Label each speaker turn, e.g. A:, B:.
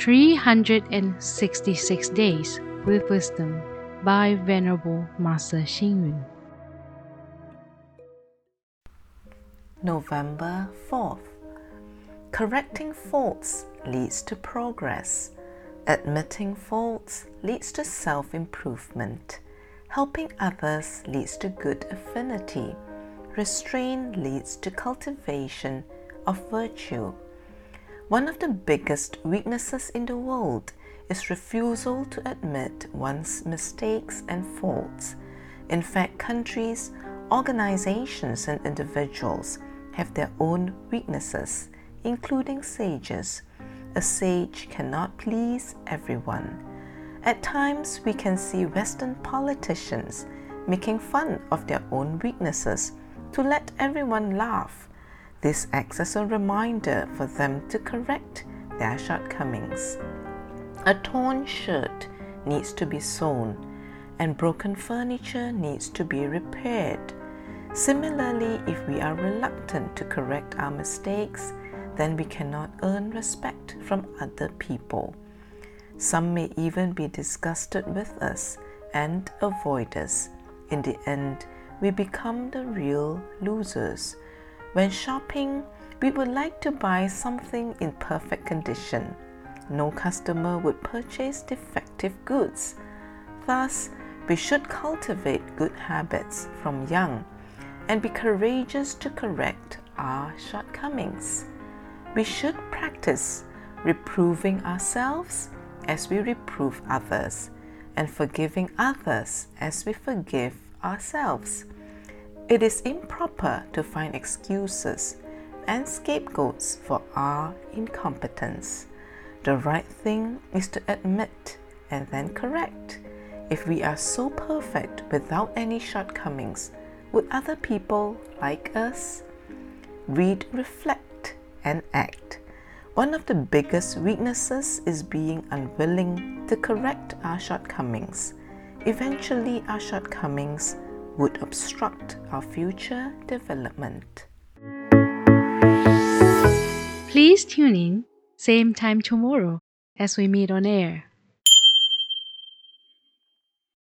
A: 366 Days with Wisdom by Venerable Master Xing Yun.
B: November 4th. Correcting faults leads to progress. Admitting faults leads to self improvement. Helping others leads to good affinity. Restraint leads to cultivation of virtue. One of the biggest weaknesses in the world is refusal to admit one's mistakes and faults. In fact, countries, organizations, and individuals have their own weaknesses, including sages. A sage cannot please everyone. At times, we can see Western politicians making fun of their own weaknesses to let everyone laugh this acts as a reminder for them to correct their shortcomings. A torn shirt needs to be sewn, and broken furniture needs to be repaired. Similarly, if we are reluctant to correct our mistakes, then we cannot earn respect from other people. Some may even be disgusted with us and avoid us. In the end, we become the real losers when shopping, we would like to buy something in perfect condition. No customer would purchase defective goods. Thus, we should cultivate good habits from young and be courageous to correct our shortcomings. We should practice reproving ourselves as we reprove others and forgiving others as we forgive ourselves. It is improper to find excuses and scapegoats for our incompetence. The right thing is to admit and then correct. If we are so perfect without any shortcomings, would other people like us? Read, reflect, and act. One of the biggest weaknesses is being unwilling to correct our shortcomings. Eventually, our shortcomings would obstruct our future development.
A: Please tune in, same time tomorrow as we meet on air.